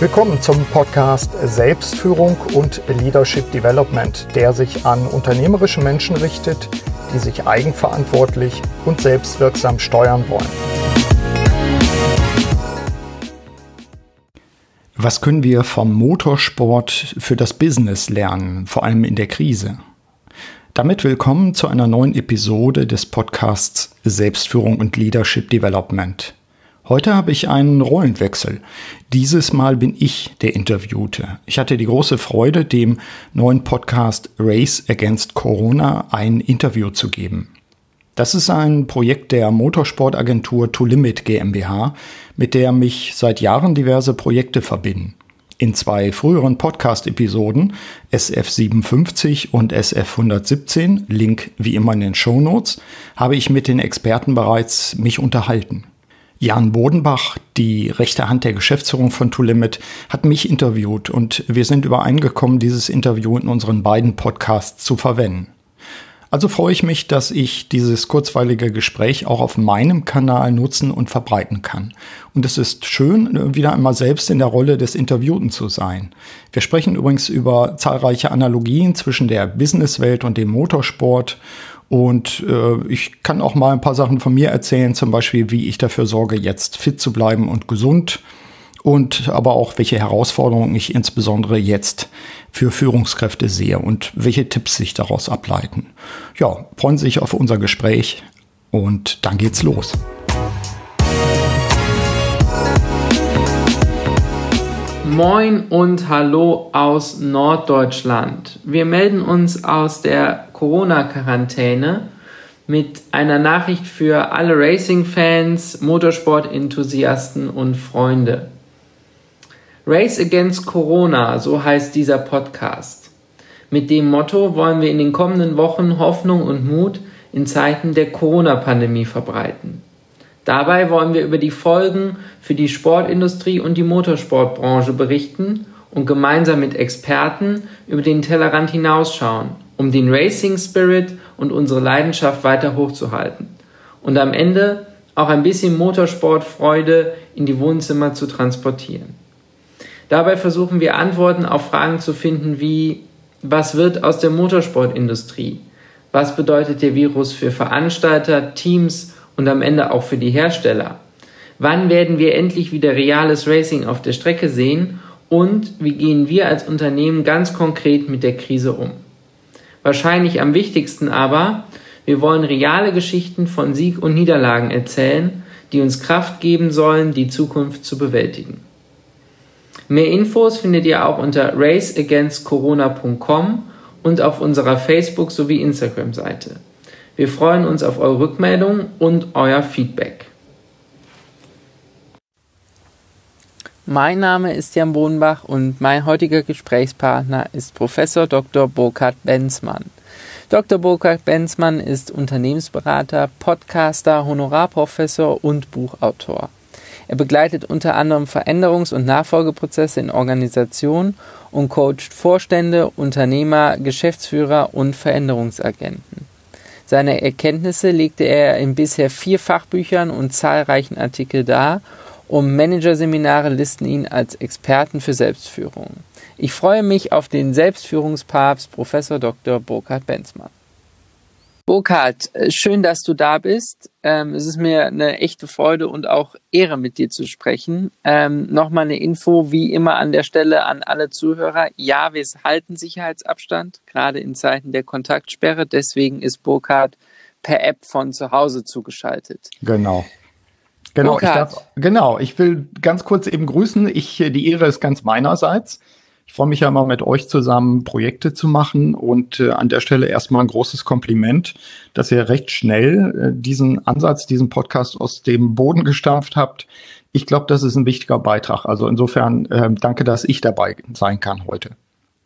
Willkommen zum Podcast Selbstführung und Leadership Development, der sich an unternehmerische Menschen richtet, die sich eigenverantwortlich und selbstwirksam steuern wollen. Was können wir vom Motorsport für das Business lernen, vor allem in der Krise? Damit willkommen zu einer neuen Episode des Podcasts Selbstführung und Leadership Development. Heute habe ich einen Rollenwechsel. Dieses Mal bin ich der Interviewte. Ich hatte die große Freude, dem neuen Podcast Race Against Corona ein Interview zu geben. Das ist ein Projekt der Motorsportagentur To Limit GmbH, mit der mich seit Jahren diverse Projekte verbinden. In zwei früheren Podcast-Episoden, SF57 und SF117, Link wie immer in den Show Notes, habe ich mit den Experten bereits mich unterhalten. Jan Bodenbach, die rechte Hand der Geschäftsführung von Limit, hat mich interviewt und wir sind übereingekommen, dieses Interview in unseren beiden Podcasts zu verwenden. Also freue ich mich, dass ich dieses kurzweilige Gespräch auch auf meinem Kanal nutzen und verbreiten kann. Und es ist schön, wieder einmal selbst in der Rolle des Interviewten zu sein. Wir sprechen übrigens über zahlreiche Analogien zwischen der Businesswelt und dem Motorsport und äh, ich kann auch mal ein paar Sachen von mir erzählen, zum Beispiel, wie ich dafür sorge, jetzt fit zu bleiben und gesund. Und aber auch, welche Herausforderungen ich insbesondere jetzt für Führungskräfte sehe und welche Tipps sich daraus ableiten. Ja, freuen Sie sich auf unser Gespräch und dann geht's los. Moin und Hallo aus Norddeutschland. Wir melden uns aus der Corona-Quarantäne mit einer Nachricht für alle Racing-Fans, Motorsport-Enthusiasten und Freunde. Race Against Corona, so heißt dieser Podcast. Mit dem Motto wollen wir in den kommenden Wochen Hoffnung und Mut in Zeiten der Corona-Pandemie verbreiten. Dabei wollen wir über die Folgen für die Sportindustrie und die Motorsportbranche berichten und gemeinsam mit Experten über den Tellerrand hinausschauen, um den Racing Spirit und unsere Leidenschaft weiter hochzuhalten und am Ende auch ein bisschen Motorsportfreude in die Wohnzimmer zu transportieren. Dabei versuchen wir Antworten auf Fragen zu finden wie was wird aus der Motorsportindustrie? Was bedeutet der Virus für Veranstalter, Teams und am Ende auch für die Hersteller? Wann werden wir endlich wieder reales Racing auf der Strecke sehen? Und wie gehen wir als Unternehmen ganz konkret mit der Krise um? Wahrscheinlich am wichtigsten aber, wir wollen reale Geschichten von Sieg und Niederlagen erzählen, die uns Kraft geben sollen, die Zukunft zu bewältigen. Mehr Infos findet ihr auch unter raceagainstcorona.com und auf unserer Facebook- sowie Instagram-Seite. Wir freuen uns auf eure Rückmeldung und euer Feedback. Mein Name ist Jan Bodenbach und mein heutiger Gesprächspartner ist Professor Dr. Burkhard Benzmann. Dr. Burkhard Benzmann ist Unternehmensberater, Podcaster, Honorarprofessor und Buchautor. Er begleitet unter anderem Veränderungs- und Nachfolgeprozesse in Organisationen und coacht Vorstände, Unternehmer, Geschäftsführer und Veränderungsagenten. Seine Erkenntnisse legte er in bisher vier Fachbüchern und zahlreichen Artikeln dar und Managerseminare listen ihn als Experten für Selbstführung. Ich freue mich auf den Selbstführungspapst Professor Dr. Burkhard Benzmann. Burkhard, äh, schön, dass du da bist. Ähm, es ist mir eine echte Freude und auch Ehre, mit dir zu sprechen. Ähm, Nochmal eine Info, wie immer an der Stelle an alle Zuhörer. Ja, wir halten Sicherheitsabstand, gerade in Zeiten der Kontaktsperre. Deswegen ist Burkhard per App von zu Hause zugeschaltet. Genau. Genau, ich darf, genau, ich will ganz kurz eben grüßen. Ich, die Ehre ist ganz meinerseits. Ich freue mich ja immer mit euch zusammen Projekte zu machen und äh, an der Stelle erstmal ein großes Kompliment, dass ihr recht schnell äh, diesen Ansatz, diesen Podcast aus dem Boden gestampft habt. Ich glaube, das ist ein wichtiger Beitrag. Also insofern äh, danke, dass ich dabei sein kann heute.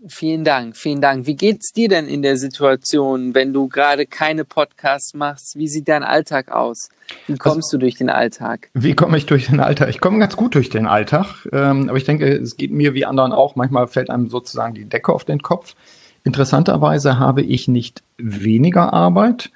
Vielen Dank, vielen Dank. Wie geht's dir denn in der Situation, wenn du gerade keine Podcasts machst? Wie sieht dein Alltag aus? Wie also kommst also, du durch den Alltag? Wie komme ich durch den Alltag? Ich komme ganz gut durch den Alltag, ähm, aber ich denke, es geht mir wie anderen auch. Manchmal fällt einem sozusagen die Decke auf den Kopf. Interessanterweise habe ich nicht weniger Arbeit,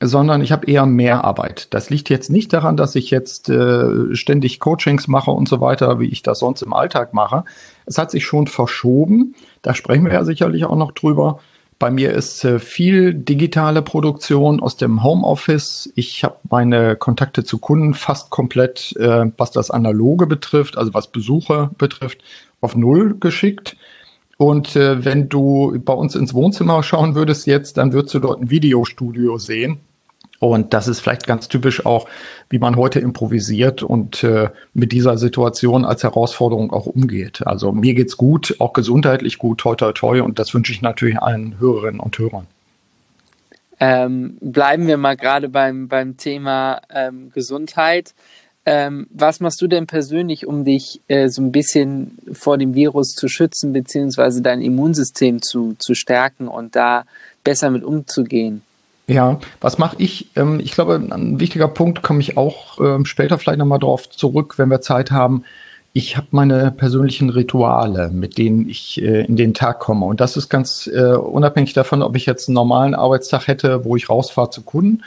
sondern ich habe eher mehr Arbeit. Das liegt jetzt nicht daran, dass ich jetzt äh, ständig Coachings mache und so weiter, wie ich das sonst im Alltag mache. Es hat sich schon verschoben. Da sprechen wir ja sicherlich auch noch drüber. Bei mir ist äh, viel digitale Produktion aus dem Homeoffice. Ich habe meine Kontakte zu Kunden fast komplett, äh, was das Analoge betrifft, also was Besucher betrifft, auf Null geschickt. Und äh, wenn du bei uns ins Wohnzimmer schauen würdest jetzt, dann würdest du dort ein Videostudio sehen. Und das ist vielleicht ganz typisch auch, wie man heute improvisiert und äh, mit dieser Situation als Herausforderung auch umgeht. Also mir geht's gut, auch gesundheitlich gut, toi toi toi. Und das wünsche ich natürlich allen Hörerinnen und Hörern. Ähm, bleiben wir mal gerade beim, beim Thema ähm, Gesundheit. Ähm, was machst du denn persönlich, um dich äh, so ein bisschen vor dem Virus zu schützen, beziehungsweise dein Immunsystem zu, zu stärken und da besser mit umzugehen? Ja, was mache ich? Ähm, ich glaube, ein wichtiger Punkt komme ich auch ähm, später vielleicht nochmal drauf zurück, wenn wir Zeit haben. Ich habe meine persönlichen Rituale, mit denen ich äh, in den Tag komme. Und das ist ganz äh, unabhängig davon, ob ich jetzt einen normalen Arbeitstag hätte, wo ich rausfahre zu Kunden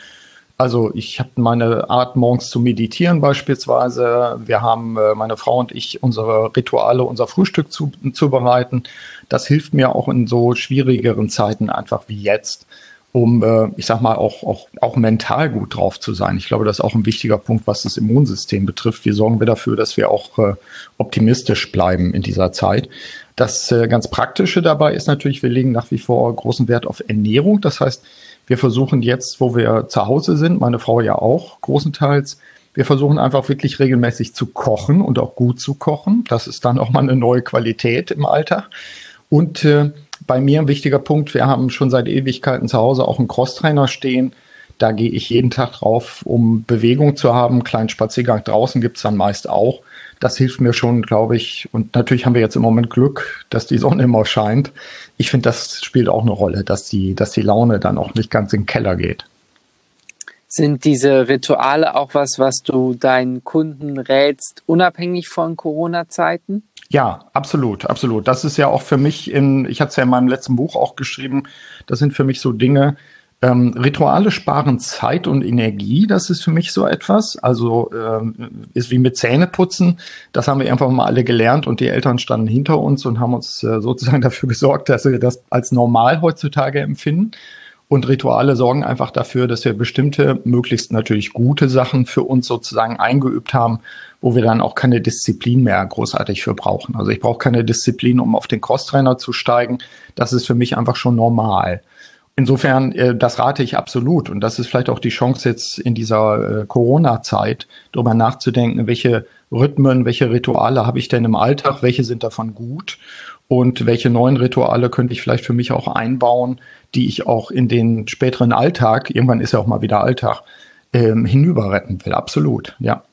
also ich habe meine Art, morgens zu meditieren beispielsweise. Wir haben, äh, meine Frau und ich, unsere Rituale, unser Frühstück zu, zu bereiten. Das hilft mir auch in so schwierigeren Zeiten einfach wie jetzt, um, äh, ich sag mal, auch, auch, auch mental gut drauf zu sein. Ich glaube, das ist auch ein wichtiger Punkt, was das Immunsystem betrifft. Wie sorgen wir dafür, dass wir auch äh, optimistisch bleiben in dieser Zeit? Das äh, ganz Praktische dabei ist natürlich, wir legen nach wie vor großen Wert auf Ernährung. Das heißt, wir versuchen jetzt, wo wir zu Hause sind, meine Frau ja auch großenteils, wir versuchen einfach wirklich regelmäßig zu kochen und auch gut zu kochen. Das ist dann auch mal eine neue Qualität im Alltag. Und äh, bei mir ein wichtiger Punkt, wir haben schon seit Ewigkeiten zu Hause auch einen Crosstrainer stehen. Da gehe ich jeden Tag drauf, um Bewegung zu haben. Einen kleinen Spaziergang draußen gibt's dann meist auch das hilft mir schon, glaube ich. Und natürlich haben wir jetzt im Moment Glück, dass die Sonne immer scheint. Ich finde, das spielt auch eine Rolle, dass die, dass die Laune dann auch nicht ganz in den Keller geht. Sind diese Rituale auch was, was du deinen Kunden rätst, unabhängig von Corona-Zeiten? Ja, absolut, absolut. Das ist ja auch für mich in, ich hatte es ja in meinem letzten Buch auch geschrieben, das sind für mich so Dinge, ähm, Rituale sparen Zeit und Energie, das ist für mich so etwas. Also ähm, ist wie mit Zähneputzen. Das haben wir einfach mal alle gelernt und die Eltern standen hinter uns und haben uns äh, sozusagen dafür gesorgt, dass wir das als normal heutzutage empfinden. Und Rituale sorgen einfach dafür, dass wir bestimmte, möglichst natürlich gute Sachen für uns sozusagen eingeübt haben, wo wir dann auch keine Disziplin mehr großartig für brauchen. Also ich brauche keine Disziplin, um auf den Crosstrainer zu steigen. Das ist für mich einfach schon normal. Insofern, äh, das rate ich absolut. Und das ist vielleicht auch die Chance jetzt in dieser äh, Corona-Zeit, darüber nachzudenken, welche Rhythmen, welche Rituale habe ich denn im Alltag, welche sind davon gut und welche neuen Rituale könnte ich vielleicht für mich auch einbauen, die ich auch in den späteren Alltag, irgendwann ist ja auch mal wieder Alltag, ähm, hinüber retten will. Absolut, ja.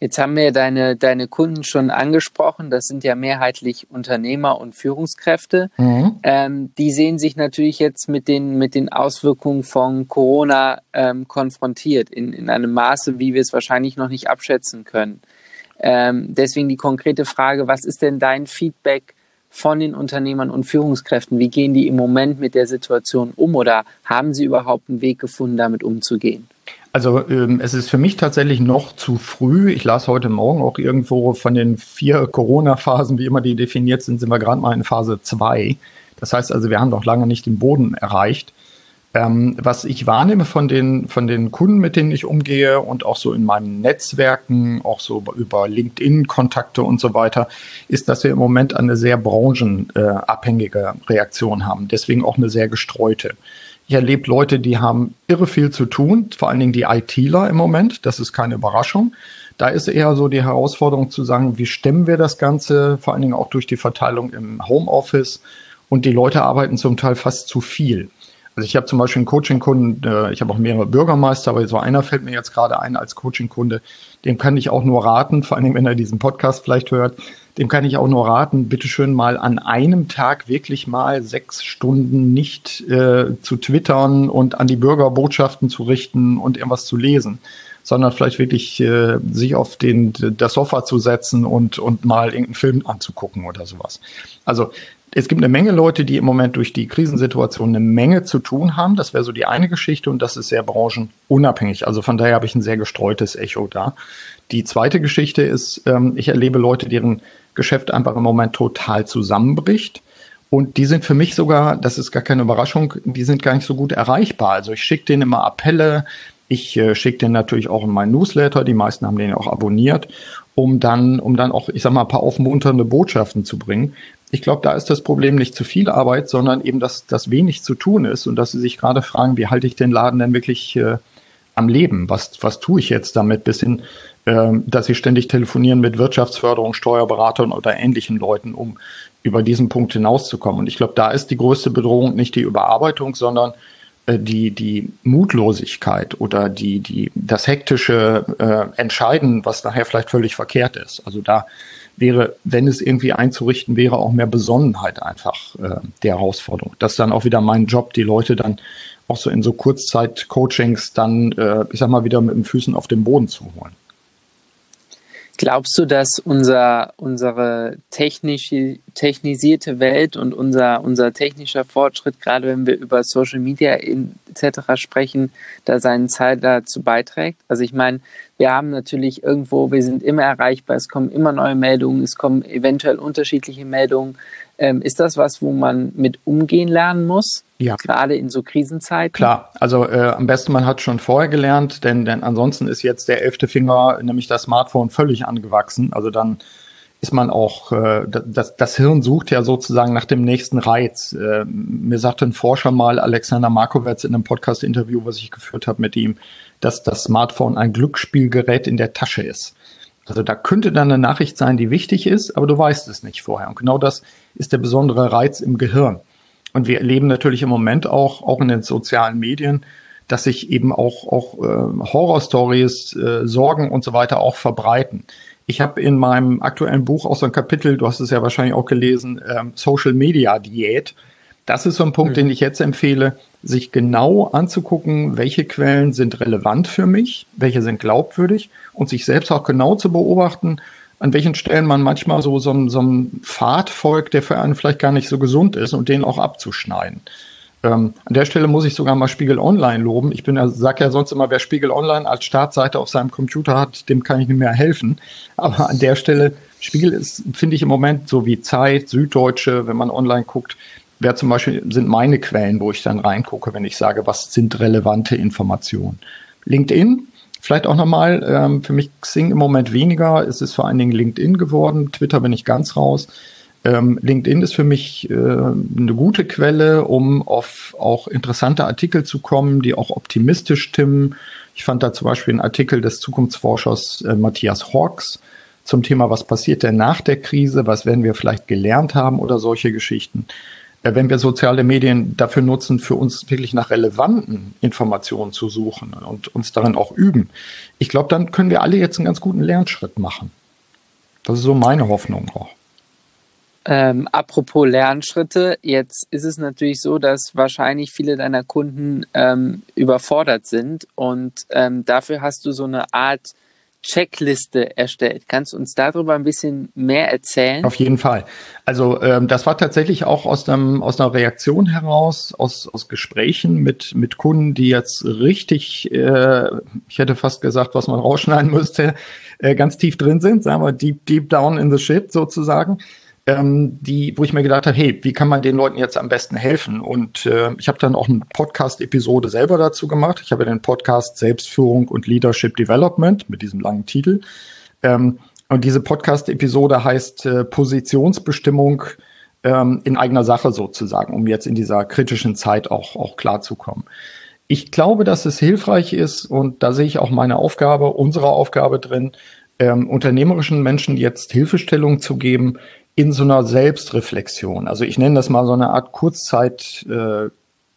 Jetzt haben wir deine, deine Kunden schon angesprochen. Das sind ja mehrheitlich Unternehmer und Führungskräfte. Mhm. Ähm, die sehen sich natürlich jetzt mit den, mit den Auswirkungen von Corona ähm, konfrontiert, in, in einem Maße, wie wir es wahrscheinlich noch nicht abschätzen können. Ähm, deswegen die konkrete Frage, was ist denn dein Feedback von den Unternehmern und Führungskräften? Wie gehen die im Moment mit der Situation um oder haben sie überhaupt einen Weg gefunden, damit umzugehen? Also ähm, es ist für mich tatsächlich noch zu früh. Ich las heute Morgen auch irgendwo von den vier Corona-Phasen, wie immer die definiert sind, sind wir gerade mal in Phase zwei. Das heißt also, wir haben noch lange nicht den Boden erreicht. Ähm, was ich wahrnehme von den, von den Kunden, mit denen ich umgehe und auch so in meinen Netzwerken, auch so über LinkedIn-Kontakte und so weiter, ist, dass wir im Moment eine sehr branchenabhängige Reaktion haben. Deswegen auch eine sehr gestreute. Ich erlebe Leute, die haben irre viel zu tun, vor allen Dingen die ITler im Moment. Das ist keine Überraschung. Da ist eher so die Herausforderung zu sagen, wie stemmen wir das Ganze, vor allen Dingen auch durch die Verteilung im Homeoffice. Und die Leute arbeiten zum Teil fast zu viel. Also ich habe zum Beispiel einen Coaching-Kunden, äh, ich habe auch mehrere Bürgermeister, aber so einer fällt mir jetzt gerade ein als Coaching-Kunde. Dem kann ich auch nur raten, vor Dingen, wenn er diesen Podcast vielleicht hört, dem kann ich auch nur raten, bitteschön mal an einem Tag wirklich mal sechs Stunden nicht äh, zu twittern und an die Bürger Botschaften zu richten und irgendwas zu lesen, sondern vielleicht wirklich äh, sich auf den, das Sofa zu setzen und, und mal irgendeinen Film anzugucken oder sowas. Also es gibt eine Menge Leute, die im Moment durch die Krisensituation eine Menge zu tun haben. Das wäre so die eine Geschichte und das ist sehr branchenunabhängig. Also von daher habe ich ein sehr gestreutes Echo da. Die zweite Geschichte ist, ähm, ich erlebe Leute, deren Geschäft einfach im Moment total zusammenbricht. Und die sind für mich sogar, das ist gar keine Überraschung, die sind gar nicht so gut erreichbar. Also ich schicke denen immer Appelle, ich äh, schicke den natürlich auch in meinen Newsletter, die meisten haben den auch abonniert, um dann, um dann auch, ich sag mal, ein paar aufmunternde Botschaften zu bringen. Ich glaube, da ist das Problem nicht zu viel Arbeit, sondern eben, dass das wenig zu tun ist und dass sie sich gerade fragen, wie halte ich den Laden denn wirklich äh, am Leben? Was, was tue ich jetzt damit? Bis hin, äh, dass sie ständig telefonieren mit Wirtschaftsförderung, Steuerberatern oder ähnlichen Leuten, um über diesen Punkt hinauszukommen. Und ich glaube, da ist die größte Bedrohung nicht die Überarbeitung, sondern äh, die, die Mutlosigkeit oder die, die, das hektische äh, Entscheiden, was nachher vielleicht völlig verkehrt ist. Also da wäre, wenn es irgendwie einzurichten wäre, auch mehr Besonnenheit einfach äh, die Herausforderung. Das ist dann auch wieder mein Job, die Leute dann auch so in so Kurzzeit-Coachings dann, äh, ich sag mal, wieder mit den Füßen auf den Boden zu holen. Glaubst du, dass unser, unsere technische, technisierte Welt und unser, unser technischer Fortschritt, gerade wenn wir über Social Media etc. sprechen, da seinen Teil dazu beiträgt? Also ich meine, wir haben natürlich irgendwo, wir sind immer erreichbar, es kommen immer neue Meldungen, es kommen eventuell unterschiedliche Meldungen. Ähm, ist das was, wo man mit umgehen lernen muss? Ja. Gerade in so Krisenzeiten? Klar, also äh, am besten man hat schon vorher gelernt, denn, denn ansonsten ist jetzt der elfte Finger, nämlich das Smartphone, völlig angewachsen. Also dann ist man auch, äh, das, das Hirn sucht ja sozusagen nach dem nächsten Reiz. Äh, mir sagte ein Forscher mal, Alexander Markowitz, in einem Podcast-Interview, was ich geführt habe mit ihm, dass das Smartphone ein Glücksspielgerät in der Tasche ist. Also da könnte dann eine Nachricht sein, die wichtig ist, aber du weißt es nicht vorher. Und genau das ist der besondere Reiz im Gehirn. Und wir erleben natürlich im Moment auch, auch in den sozialen Medien, dass sich eben auch, auch äh, Horrorstories, äh, Sorgen und so weiter auch verbreiten. Ich habe in meinem aktuellen Buch auch so ein Kapitel, du hast es ja wahrscheinlich auch gelesen, ähm, Social Media Diät. Das ist so ein Punkt, den ich jetzt empfehle, sich genau anzugucken, welche Quellen sind relevant für mich, welche sind glaubwürdig und sich selbst auch genau zu beobachten, an welchen Stellen man manchmal so, so, so einen Pfad folgt, der für einen vielleicht gar nicht so gesund ist und den auch abzuschneiden. Ähm, an der Stelle muss ich sogar mal Spiegel Online loben. Ich bin ja, sag ja sonst immer, wer Spiegel Online als Startseite auf seinem Computer hat, dem kann ich nicht mehr helfen. Aber an der Stelle, Spiegel ist, finde ich im Moment so wie Zeit, Süddeutsche, wenn man online guckt, wäre zum Beispiel, sind meine Quellen, wo ich dann reingucke, wenn ich sage, was sind relevante Informationen. LinkedIn, vielleicht auch nochmal, ähm, für mich Xing im Moment weniger, es ist vor allen Dingen LinkedIn geworden, Twitter bin ich ganz raus. Ähm, LinkedIn ist für mich äh, eine gute Quelle, um auf auch interessante Artikel zu kommen, die auch optimistisch stimmen. Ich fand da zum Beispiel einen Artikel des Zukunftsforschers äh, Matthias Hawks zum Thema, was passiert denn nach der Krise, was werden wir vielleicht gelernt haben oder solche Geschichten. Wenn wir soziale Medien dafür nutzen, für uns wirklich nach relevanten Informationen zu suchen und uns darin auch üben, ich glaube, dann können wir alle jetzt einen ganz guten Lernschritt machen. Das ist so meine Hoffnung auch. Ähm, apropos Lernschritte, jetzt ist es natürlich so, dass wahrscheinlich viele deiner Kunden ähm, überfordert sind und ähm, dafür hast du so eine Art Checkliste erstellt. Kannst du uns darüber ein bisschen mehr erzählen? Auf jeden Fall. Also ähm, das war tatsächlich auch aus, einem, aus einer Reaktion heraus, aus, aus Gesprächen mit, mit Kunden, die jetzt richtig, äh, ich hätte fast gesagt, was man rausschneiden müsste, äh, ganz tief drin sind, sagen wir deep, deep down in the shit sozusagen ähm, die, wo ich mir gedacht habe, hey, wie kann man den Leuten jetzt am besten helfen? Und äh, ich habe dann auch eine Podcast-Episode selber dazu gemacht. Ich habe den Podcast Selbstführung und Leadership Development mit diesem langen Titel. Ähm, und diese Podcast-Episode heißt äh, Positionsbestimmung ähm, in eigener Sache sozusagen, um jetzt in dieser kritischen Zeit auch, auch klarzukommen. Ich glaube, dass es hilfreich ist und da sehe ich auch meine Aufgabe, unsere Aufgabe drin, ähm, unternehmerischen Menschen jetzt Hilfestellung zu geben, in so einer Selbstreflexion. Also ich nenne das mal so eine Art Kurzzeit äh,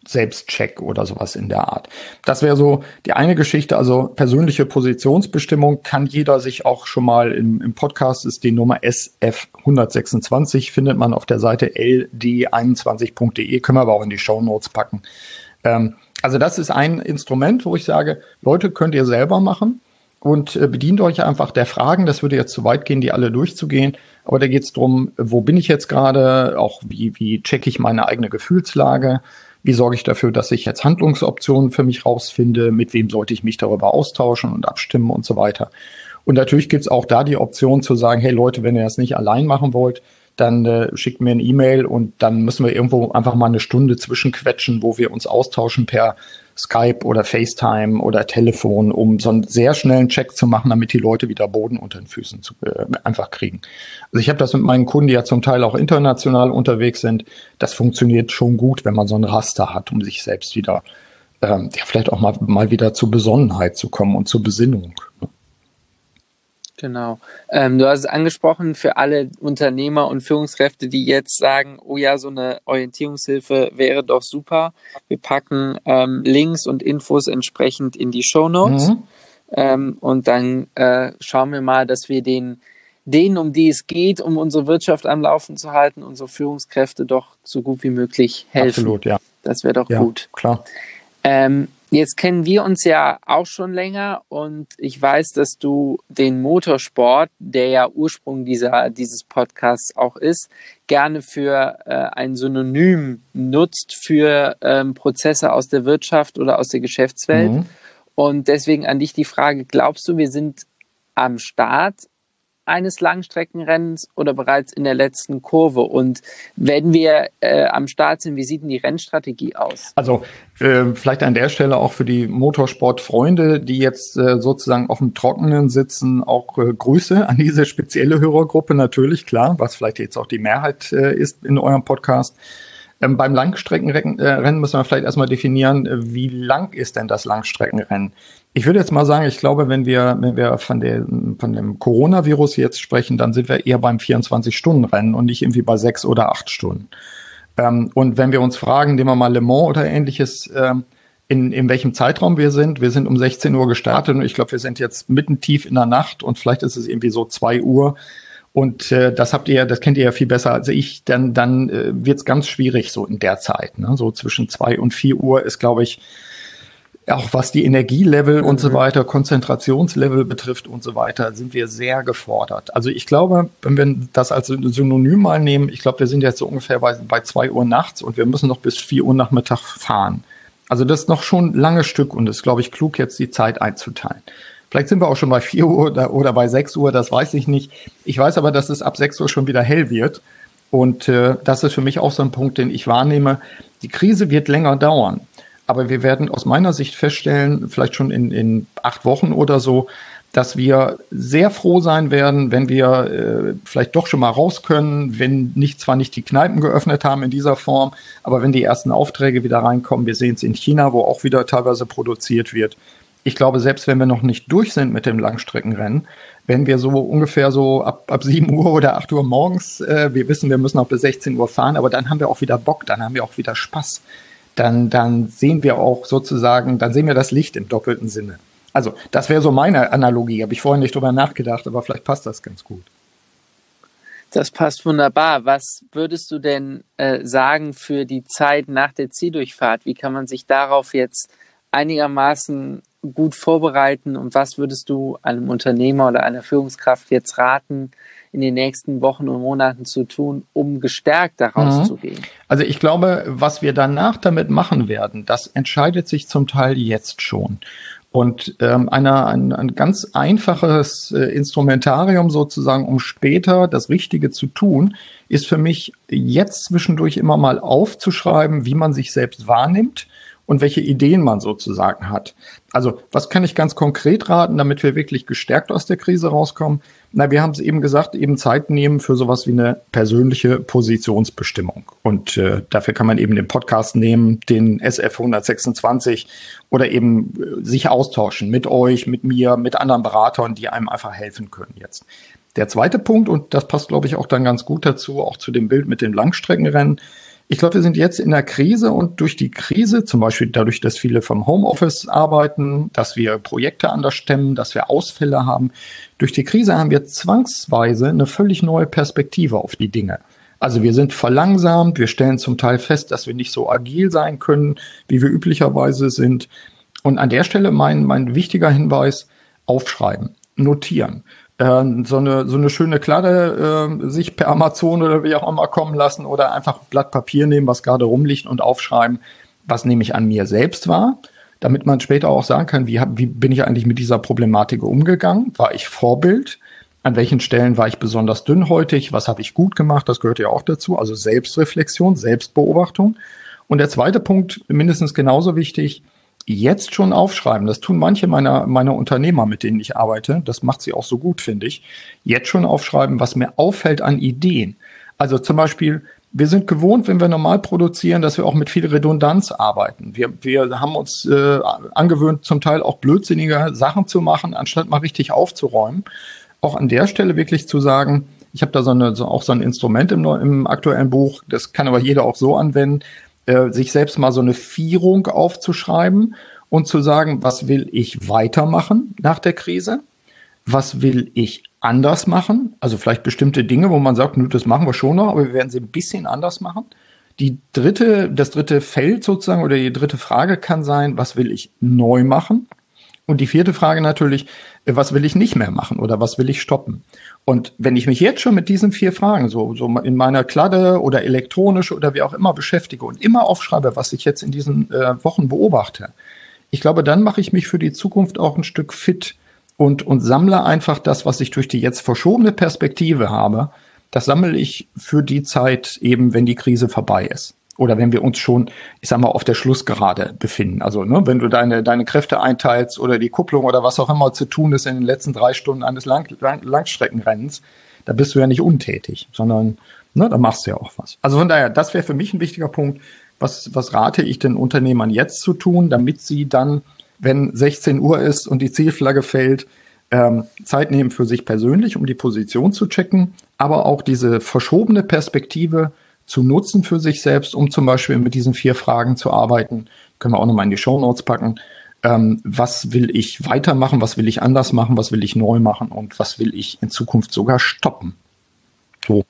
Selbstcheck oder sowas in der Art. Das wäre so die eine Geschichte, also persönliche Positionsbestimmung kann jeder sich auch schon mal im, im Podcast ist die Nummer SF 126 findet man auf der Seite ld21.de, können wir aber auch in die Show Notes packen. Ähm, also das ist ein Instrument, wo ich sage, Leute könnt ihr selber machen. Und äh, bedient euch einfach der Fragen. Das würde jetzt zu weit gehen, die alle durchzugehen. Aber da geht es darum, wo bin ich jetzt gerade, auch wie, wie checke ich meine eigene Gefühlslage, wie sorge ich dafür, dass ich jetzt Handlungsoptionen für mich rausfinde, mit wem sollte ich mich darüber austauschen und abstimmen und so weiter. Und natürlich gibt es auch da die Option zu sagen, hey Leute, wenn ihr das nicht allein machen wollt, dann äh, schickt mir eine E-Mail und dann müssen wir irgendwo einfach mal eine Stunde zwischenquetschen, wo wir uns austauschen per Skype oder FaceTime oder Telefon, um so einen sehr schnellen Check zu machen, damit die Leute wieder Boden unter den Füßen zu, äh, einfach kriegen. Also ich habe das mit meinen Kunden, die ja zum Teil auch international unterwegs sind. Das funktioniert schon gut, wenn man so ein Raster hat, um sich selbst wieder, ähm, ja, vielleicht auch mal, mal wieder zur Besonnenheit zu kommen und zur Besinnung. Genau. Ähm, du hast es angesprochen für alle Unternehmer und Führungskräfte, die jetzt sagen, oh ja, so eine Orientierungshilfe wäre doch super. Wir packen ähm, Links und Infos entsprechend in die Show Notes. Mhm. Ähm, und dann äh, schauen wir mal, dass wir den, denen, um die es geht, um unsere Wirtschaft am Laufen zu halten, unsere Führungskräfte doch so gut wie möglich helfen. Absolut, ja. Das wäre doch ja, gut. Klar. Ähm, Jetzt kennen wir uns ja auch schon länger und ich weiß, dass du den Motorsport, der ja Ursprung dieser, dieses Podcasts auch ist, gerne für äh, ein Synonym nutzt für ähm, Prozesse aus der Wirtschaft oder aus der Geschäftswelt. Mhm. Und deswegen an dich die Frage, glaubst du, wir sind am Start eines Langstreckenrennens oder bereits in der letzten Kurve? Und wenn wir äh, am Start sind, wie sieht denn die Rennstrategie aus? Also äh, vielleicht an der Stelle auch für die Motorsportfreunde, die jetzt äh, sozusagen auf dem Trockenen sitzen, auch äh, Grüße an diese spezielle Hörergruppe natürlich, klar, was vielleicht jetzt auch die Mehrheit äh, ist in eurem Podcast. Ähm, beim Langstreckenrennen äh, müssen wir vielleicht erstmal definieren, äh, wie lang ist denn das Langstreckenrennen? Ich würde jetzt mal sagen, ich glaube, wenn wir, wenn wir von, der, von dem Coronavirus jetzt sprechen, dann sind wir eher beim 24-Stunden-Rennen und nicht irgendwie bei sechs oder acht Stunden. Ähm, und wenn wir uns fragen, nehmen wir mal Le Mans oder ähnliches, ähm, in, in welchem Zeitraum wir sind. Wir sind um 16 Uhr gestartet und ich glaube, wir sind jetzt mitten tief in der Nacht und vielleicht ist es irgendwie so zwei Uhr. Und äh, das habt ihr, das kennt ihr ja viel besser als ich. Dann, dann äh, wird es ganz schwierig so in der Zeit. Ne? So zwischen zwei und vier Uhr ist, glaube ich, auch was die Energielevel mhm. und so mhm. weiter, Konzentrationslevel betrifft und so weiter, sind wir sehr gefordert. Also ich glaube, wenn wir das als Synonym mal nehmen, ich glaube, wir sind jetzt so ungefähr bei, bei zwei Uhr nachts und wir müssen noch bis vier Uhr Nachmittag fahren. Also das ist noch schon ein langes Stück und es ist, glaube ich, klug, jetzt die Zeit einzuteilen. Vielleicht sind wir auch schon bei vier Uhr oder, oder bei sechs Uhr, das weiß ich nicht. Ich weiß aber, dass es ab sechs Uhr schon wieder hell wird. Und äh, das ist für mich auch so ein Punkt, den ich wahrnehme. Die Krise wird länger dauern. Aber wir werden aus meiner Sicht feststellen, vielleicht schon in, in acht Wochen oder so, dass wir sehr froh sein werden, wenn wir äh, vielleicht doch schon mal raus können, wenn nicht zwar nicht die Kneipen geöffnet haben in dieser Form, aber wenn die ersten Aufträge wieder reinkommen. Wir sehen es in China, wo auch wieder teilweise produziert wird. Ich glaube, selbst wenn wir noch nicht durch sind mit dem Langstreckenrennen, wenn wir so ungefähr so ab, ab 7 Uhr oder 8 Uhr morgens, äh, wir wissen, wir müssen auch bis 16 Uhr fahren, aber dann haben wir auch wieder Bock, dann haben wir auch wieder Spaß dann, dann sehen wir auch sozusagen, dann sehen wir das Licht im doppelten Sinne. Also, das wäre so meine Analogie. Habe ich vorhin nicht drüber nachgedacht, aber vielleicht passt das ganz gut. Das passt wunderbar. Was würdest du denn äh, sagen für die Zeit nach der Zieldurchfahrt? Wie kann man sich darauf jetzt einigermaßen gut vorbereiten und was würdest du einem Unternehmer oder einer Führungskraft jetzt raten, in den nächsten Wochen und Monaten zu tun, um gestärkt daraus mhm. zu gehen? Also ich glaube, was wir danach damit machen werden, das entscheidet sich zum Teil jetzt schon. Und ähm, eine, ein, ein ganz einfaches äh, Instrumentarium sozusagen, um später das Richtige zu tun, ist für mich jetzt zwischendurch immer mal aufzuschreiben, wie man sich selbst wahrnimmt und welche Ideen man sozusagen hat. Also, was kann ich ganz konkret raten, damit wir wirklich gestärkt aus der Krise rauskommen? Na, wir haben es eben gesagt, eben Zeit nehmen für sowas wie eine persönliche Positionsbestimmung. Und äh, dafür kann man eben den Podcast nehmen, den SF 126 oder eben äh, sich austauschen mit euch, mit mir, mit anderen Beratern, die einem einfach helfen können jetzt. Der zweite Punkt, und das passt, glaube ich, auch dann ganz gut dazu, auch zu dem Bild mit dem Langstreckenrennen, ich glaube, wir sind jetzt in der Krise und durch die Krise, zum Beispiel dadurch, dass viele vom Homeoffice arbeiten, dass wir Projekte anders stemmen, dass wir Ausfälle haben, durch die Krise haben wir zwangsweise eine völlig neue Perspektive auf die Dinge. Also wir sind verlangsamt, wir stellen zum Teil fest, dass wir nicht so agil sein können, wie wir üblicherweise sind. Und an der Stelle mein, mein wichtiger Hinweis, aufschreiben, notieren. Äh, so eine, so eine schöne Kladde äh, sich per Amazon oder wie auch immer kommen lassen oder einfach ein Blatt Papier nehmen, was gerade rumliegt und aufschreiben, was nehme ich an mir selbst wahr, damit man später auch sagen kann, wie, hab, wie bin ich eigentlich mit dieser Problematik umgegangen? War ich Vorbild? An welchen Stellen war ich besonders dünnhäutig? Was habe ich gut gemacht? Das gehört ja auch dazu. Also Selbstreflexion, Selbstbeobachtung. Und der zweite Punkt, mindestens genauso wichtig, jetzt schon aufschreiben. Das tun manche meiner, meiner Unternehmer, mit denen ich arbeite. Das macht sie auch so gut, finde ich. Jetzt schon aufschreiben, was mir auffällt an Ideen. Also zum Beispiel, wir sind gewohnt, wenn wir normal produzieren, dass wir auch mit viel Redundanz arbeiten. Wir, wir haben uns äh, angewöhnt, zum Teil auch blödsinnige Sachen zu machen, anstatt mal richtig aufzuräumen. Auch an der Stelle wirklich zu sagen, ich habe da so, eine, so auch so ein Instrument im, im aktuellen Buch, das kann aber jeder auch so anwenden, äh, sich selbst mal so eine Vierung aufzuschreiben und zu sagen, was will ich weitermachen nach der Krise? Was will ich anders machen? Also vielleicht bestimmte Dinge, wo man sagt, nö, das machen wir schon noch, aber wir werden sie ein bisschen anders machen. Die dritte, das dritte Feld sozusagen oder die dritte Frage kann sein, was will ich neu machen? Und die vierte Frage natürlich, was will ich nicht mehr machen oder was will ich stoppen? Und wenn ich mich jetzt schon mit diesen vier Fragen so, so in meiner Kladde oder elektronisch oder wie auch immer beschäftige und immer aufschreibe, was ich jetzt in diesen äh, Wochen beobachte, ich glaube, dann mache ich mich für die Zukunft auch ein Stück fit und, und sammle einfach das, was ich durch die jetzt verschobene Perspektive habe, das sammle ich für die Zeit eben, wenn die Krise vorbei ist oder wenn wir uns schon, ich sag mal, auf der Schlussgerade befinden. Also, ne, wenn du deine, deine Kräfte einteilst oder die Kupplung oder was auch immer zu tun ist in den letzten drei Stunden eines Lang Lang Langstreckenrennens, da bist du ja nicht untätig, sondern ne, da machst du ja auch was. Also von daher, das wäre für mich ein wichtiger Punkt. Was, was rate ich den Unternehmern jetzt zu tun, damit sie dann, wenn 16 Uhr ist und die Zielflagge fällt, ähm, Zeit nehmen für sich persönlich, um die Position zu checken, aber auch diese verschobene Perspektive zu nutzen für sich selbst, um zum Beispiel mit diesen vier Fragen zu arbeiten. Können wir auch nochmal in die Show Notes packen. Ähm, was will ich weitermachen? Was will ich anders machen? Was will ich neu machen? Und was will ich in Zukunft sogar stoppen? So.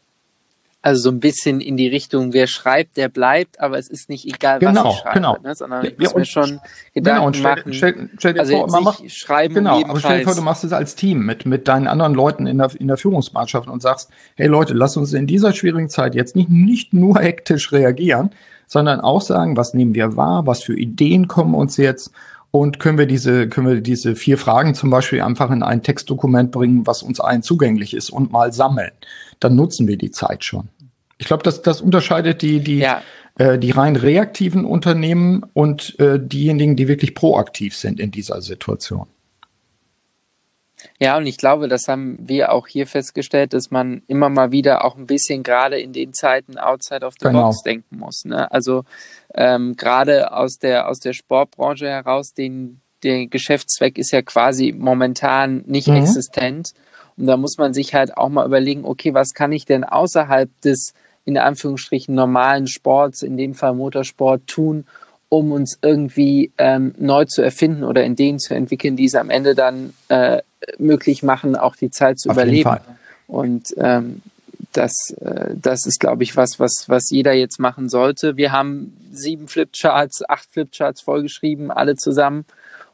Also so ein bisschen in die Richtung, wer schreibt, der bleibt, aber es ist nicht egal, genau, was ich schreibe, genau. ne? sondern ja, ich muss mir schon Gedanken genau, und stell, machen. Stell, stell dir also vor, man macht, schreiben genau, aber stell dir vor, du machst es als Team mit, mit deinen anderen Leuten in der, in der Führungsmannschaft und sagst, hey Leute, lass uns in dieser schwierigen Zeit jetzt nicht, nicht nur hektisch reagieren, sondern auch sagen, was nehmen wir wahr, was für Ideen kommen uns jetzt und können wir diese, können wir diese vier Fragen zum Beispiel einfach in ein Textdokument bringen, was uns allen zugänglich ist und mal sammeln. Dann nutzen wir die Zeit schon. Ich glaube, das, das unterscheidet die, die, ja. äh, die rein reaktiven Unternehmen und äh, diejenigen, die wirklich proaktiv sind in dieser Situation. Ja, und ich glaube, das haben wir auch hier festgestellt, dass man immer mal wieder auch ein bisschen gerade in den Zeiten outside of the genau. box denken muss. Ne? Also ähm, gerade aus der aus der Sportbranche heraus, den der Geschäftszweck ist ja quasi momentan nicht mhm. existent. Und da muss man sich halt auch mal überlegen, okay, was kann ich denn außerhalb des in Anführungsstrichen normalen Sports, in dem Fall Motorsport, tun, um uns irgendwie ähm, neu zu erfinden oder Ideen zu entwickeln, die es am Ende dann äh, möglich machen, auch die Zeit zu Auf überleben. Und ähm, das, äh, das ist, glaube ich, was, was, was jeder jetzt machen sollte. Wir haben sieben Flipcharts, acht Flipcharts vollgeschrieben, alle zusammen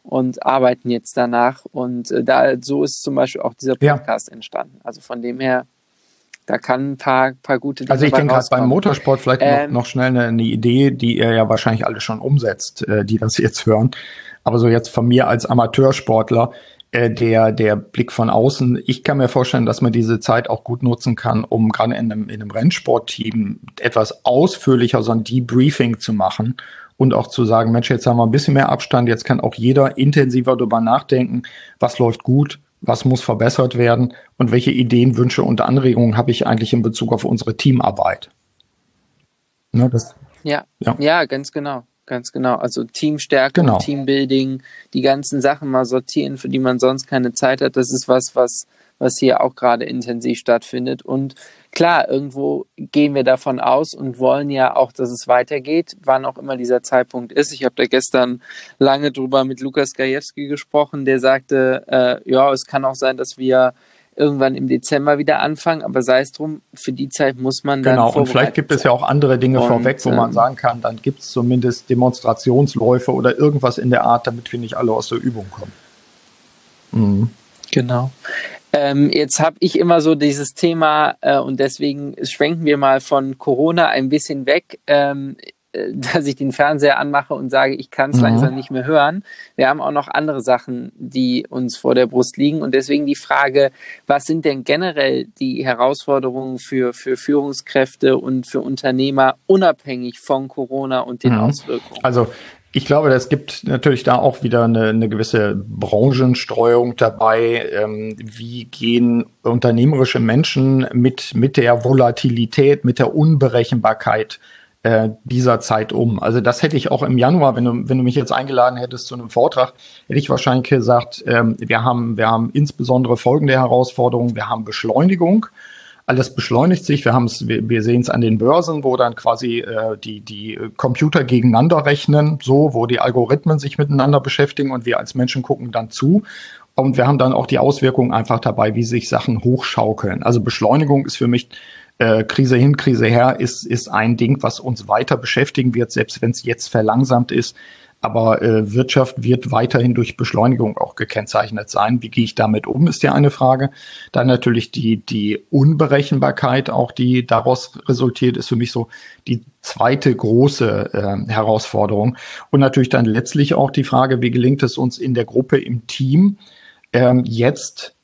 und arbeiten jetzt danach. Und äh, da so ist zum Beispiel auch dieser Podcast ja. entstanden. Also von dem her da kann ein paar, paar gute Dinge Also ich denke gerade beim Motorsport vielleicht ähm, noch, noch, schnell eine, eine, Idee, die ihr ja wahrscheinlich alle schon umsetzt, äh, die das jetzt hören. Aber so jetzt von mir als Amateursportler, äh, der, der Blick von außen, ich kann mir vorstellen, dass man diese Zeit auch gut nutzen kann, um gerade in einem, in einem Rennsportteam etwas ausführlicher so ein Debriefing zu machen und auch zu sagen, Mensch, jetzt haben wir ein bisschen mehr Abstand, jetzt kann auch jeder intensiver darüber nachdenken, was läuft gut, was muss verbessert werden und welche Ideen, Wünsche und Anregungen habe ich eigentlich in Bezug auf unsere Teamarbeit. Ne, das, ja, ja, ja, ganz genau. Ganz genau. Also Teamstärke, genau. Teambuilding, die ganzen Sachen mal sortieren, für die man sonst keine Zeit hat. Das ist was, was, was hier auch gerade intensiv stattfindet. Und klar, irgendwo gehen wir davon aus und wollen ja auch, dass es weitergeht, wann auch immer dieser Zeitpunkt ist. Ich habe da gestern lange drüber mit Lukas Gajewski gesprochen, der sagte, äh, ja, es kann auch sein, dass wir irgendwann im Dezember wieder anfangen, aber sei es drum, für die Zeit muss man dann. Genau, und vielleicht gibt es ja auch andere Dinge und, vorweg, wo man ähm, sagen kann, dann gibt es zumindest Demonstrationsläufe oder irgendwas in der Art, damit wir nicht alle aus der Übung kommen. Mhm. Genau. Ähm, jetzt habe ich immer so dieses Thema äh, und deswegen schwenken wir mal von Corona ein bisschen weg. Ähm, äh, dass ich den Fernseher anmache und sage, ich kann es mhm. langsam nicht mehr hören. Wir haben auch noch andere Sachen, die uns vor der Brust liegen. Und deswegen die Frage, was sind denn generell die Herausforderungen für, für Führungskräfte und für Unternehmer unabhängig von Corona und den mhm. Auswirkungen? Also ich glaube, es gibt natürlich da auch wieder eine, eine gewisse Branchenstreuung dabei. Ähm, wie gehen unternehmerische Menschen mit, mit der Volatilität, mit der Unberechenbarkeit äh, dieser Zeit um. Also das hätte ich auch im Januar, wenn du, wenn du mich jetzt eingeladen hättest zu einem Vortrag, hätte ich wahrscheinlich gesagt, ähm, wir haben, wir haben insbesondere folgende Herausforderungen. Wir haben Beschleunigung. Alles beschleunigt sich. Wir haben es, wir, wir sehen es an den Börsen, wo dann quasi äh, die, die Computer gegeneinander rechnen, so, wo die Algorithmen sich miteinander beschäftigen und wir als Menschen gucken dann zu. Und wir haben dann auch die Auswirkungen einfach dabei, wie sich Sachen hochschaukeln. Also Beschleunigung ist für mich äh, Krise hin, Krise her ist, ist ein Ding, was uns weiter beschäftigen wird, selbst wenn es jetzt verlangsamt ist. Aber äh, Wirtschaft wird weiterhin durch Beschleunigung auch gekennzeichnet sein. Wie gehe ich damit um, ist ja eine Frage. Dann natürlich die, die Unberechenbarkeit, auch die daraus resultiert, ist für mich so die zweite große äh, Herausforderung. Und natürlich dann letztlich auch die Frage, wie gelingt es uns in der Gruppe, im Team, ähm, jetzt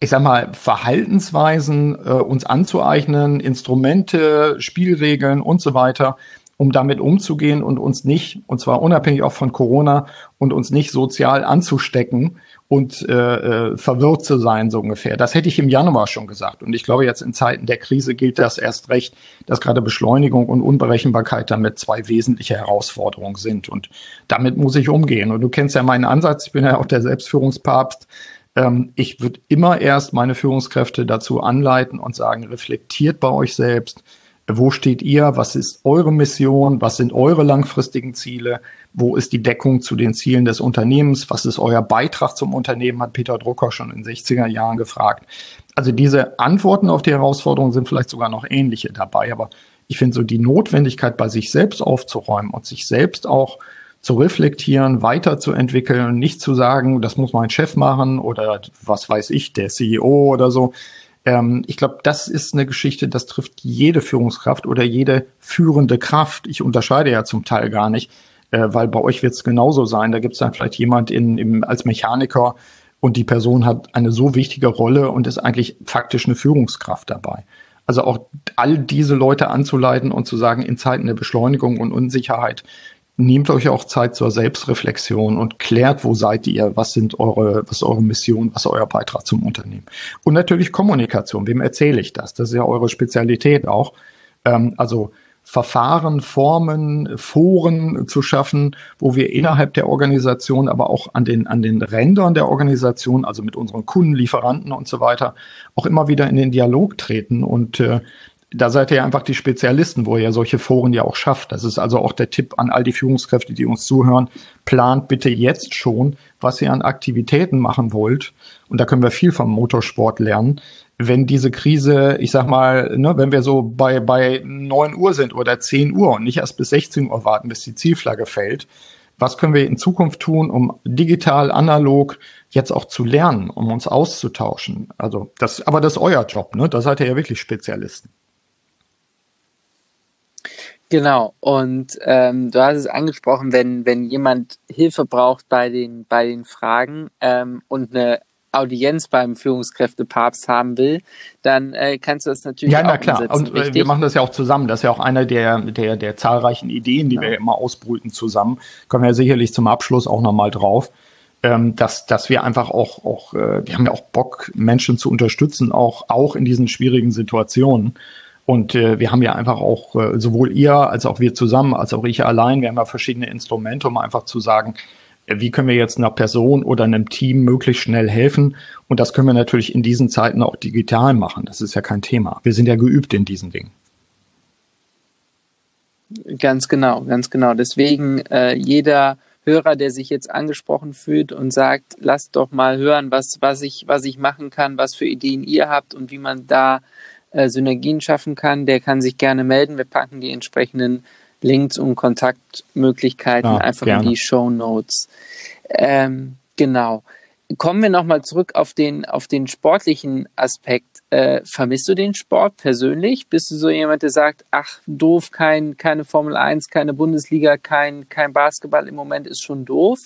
ich sag mal, Verhaltensweisen äh, uns anzueignen, Instrumente, Spielregeln und so weiter, um damit umzugehen und uns nicht, und zwar unabhängig auch von Corona, und uns nicht sozial anzustecken und äh, äh, verwirrt zu sein, so ungefähr. Das hätte ich im Januar schon gesagt. Und ich glaube, jetzt in Zeiten der Krise gilt das erst recht, dass gerade Beschleunigung und Unberechenbarkeit damit zwei wesentliche Herausforderungen sind. Und damit muss ich umgehen. Und du kennst ja meinen Ansatz, ich bin ja auch der Selbstführungspapst ähm, ich würde immer erst meine Führungskräfte dazu anleiten und sagen, reflektiert bei euch selbst. Wo steht ihr? Was ist eure Mission? Was sind eure langfristigen Ziele? Wo ist die Deckung zu den Zielen des Unternehmens? Was ist euer Beitrag zum Unternehmen? Hat Peter Drucker schon in den 60er Jahren gefragt. Also diese Antworten auf die Herausforderungen sind vielleicht sogar noch ähnliche dabei. Aber ich finde so die Notwendigkeit, bei sich selbst aufzuräumen und sich selbst auch zu reflektieren, weiterzuentwickeln nicht zu sagen, das muss mein Chef machen oder was weiß ich, der CEO oder so. Ähm, ich glaube, das ist eine Geschichte, das trifft jede Führungskraft oder jede führende Kraft. Ich unterscheide ja zum Teil gar nicht, äh, weil bei euch wird es genauso sein. Da gibt es dann vielleicht jemand in, im, als Mechaniker und die Person hat eine so wichtige Rolle und ist eigentlich faktisch eine Führungskraft dabei. Also auch all diese Leute anzuleiten und zu sagen, in Zeiten der Beschleunigung und Unsicherheit nehmt euch auch Zeit zur Selbstreflexion und klärt, wo seid ihr, was sind eure, was ist eure Mission, was ist euer Beitrag zum Unternehmen. Und natürlich Kommunikation. Wem erzähle ich das? Das ist ja eure Spezialität auch. Ähm, also Verfahren, Formen, Foren zu schaffen, wo wir innerhalb der Organisation, aber auch an den, an den Rändern der Organisation, also mit unseren Kunden, Lieferanten und so weiter, auch immer wieder in den Dialog treten und äh, da seid ihr einfach die Spezialisten, wo ihr solche Foren ja auch schafft. Das ist also auch der Tipp an all die Führungskräfte, die uns zuhören. Plant bitte jetzt schon, was ihr an Aktivitäten machen wollt. Und da können wir viel vom Motorsport lernen. Wenn diese Krise, ich sag mal, ne, wenn wir so bei, bei neun Uhr sind oder zehn Uhr und nicht erst bis 16 Uhr warten, bis die Zielflagge fällt, was können wir in Zukunft tun, um digital, analog jetzt auch zu lernen, um uns auszutauschen? Also das, aber das ist euer Job, ne? Da seid ihr ja wirklich Spezialisten. Genau, und ähm, du hast es angesprochen, wenn, wenn jemand Hilfe braucht bei den, bei den Fragen ähm, und eine Audienz beim Führungskräftepapst haben will, dann äh, kannst du das natürlich ja, na klar. Und äh, wir machen das ja auch zusammen. Das ist ja auch einer der, der, der zahlreichen Ideen, die ja. wir immer ausbrüten zusammen. Kommen wir sicherlich zum Abschluss auch nochmal drauf. Ähm, dass, dass wir einfach auch, auch äh, wir haben ja auch Bock, Menschen zu unterstützen, auch, auch in diesen schwierigen Situationen. Und äh, wir haben ja einfach auch, äh, sowohl ihr als auch wir zusammen, als auch ich allein, wir haben ja verschiedene Instrumente, um einfach zu sagen, äh, wie können wir jetzt einer Person oder einem Team möglichst schnell helfen. Und das können wir natürlich in diesen Zeiten auch digital machen. Das ist ja kein Thema. Wir sind ja geübt in diesen Dingen. Ganz genau, ganz genau. Deswegen äh, jeder Hörer, der sich jetzt angesprochen fühlt und sagt, lasst doch mal hören, was, was, ich, was ich machen kann, was für Ideen ihr habt und wie man da äh, Synergien schaffen kann, der kann sich gerne melden. Wir packen die entsprechenden Links und Kontaktmöglichkeiten ja, einfach gerne. in die Show Notes. Ähm, genau. kommen wir nochmal zurück auf den, auf den sportlichen Aspekt. Äh, vermisst du den Sport persönlich? Bist du so jemand, der sagt, ach, doof, kein, keine Formel 1, keine Bundesliga, kein, kein Basketball im Moment ist schon doof?